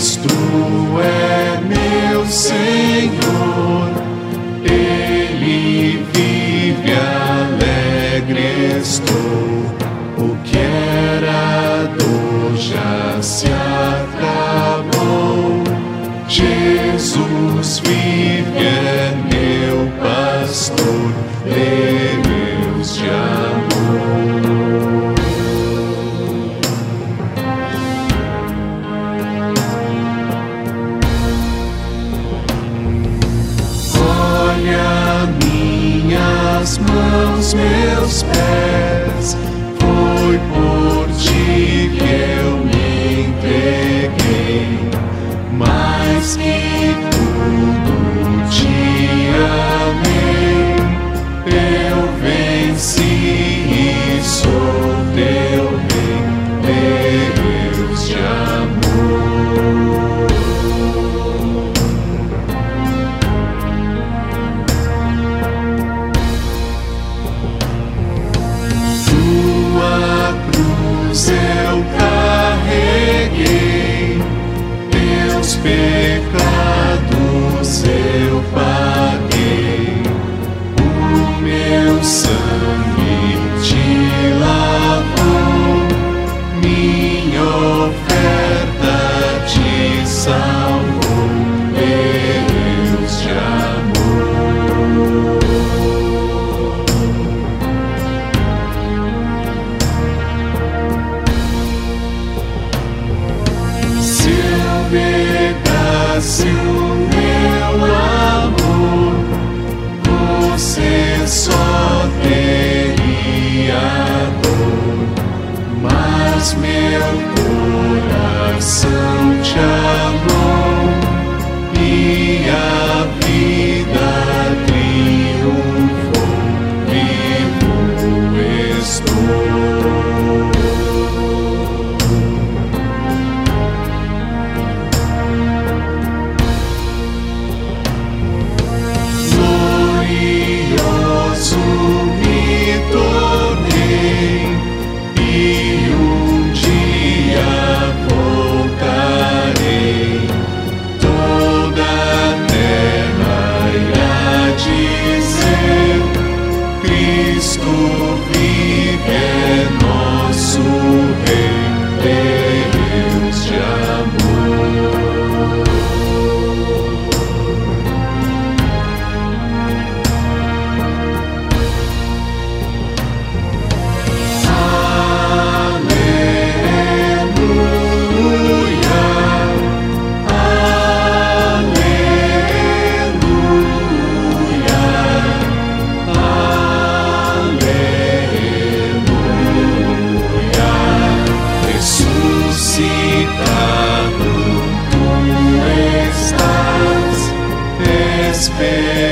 Cristo é meu Senhor, Ele vive alegre estou. O que era dor já se acabou. Jesus vive, é meu pastor, minhas mãos, meus pés, foi por ti que eu me entreguei, mais que eu pegasse o meu amor, você só teria dor, mas meu coração te amou Esperança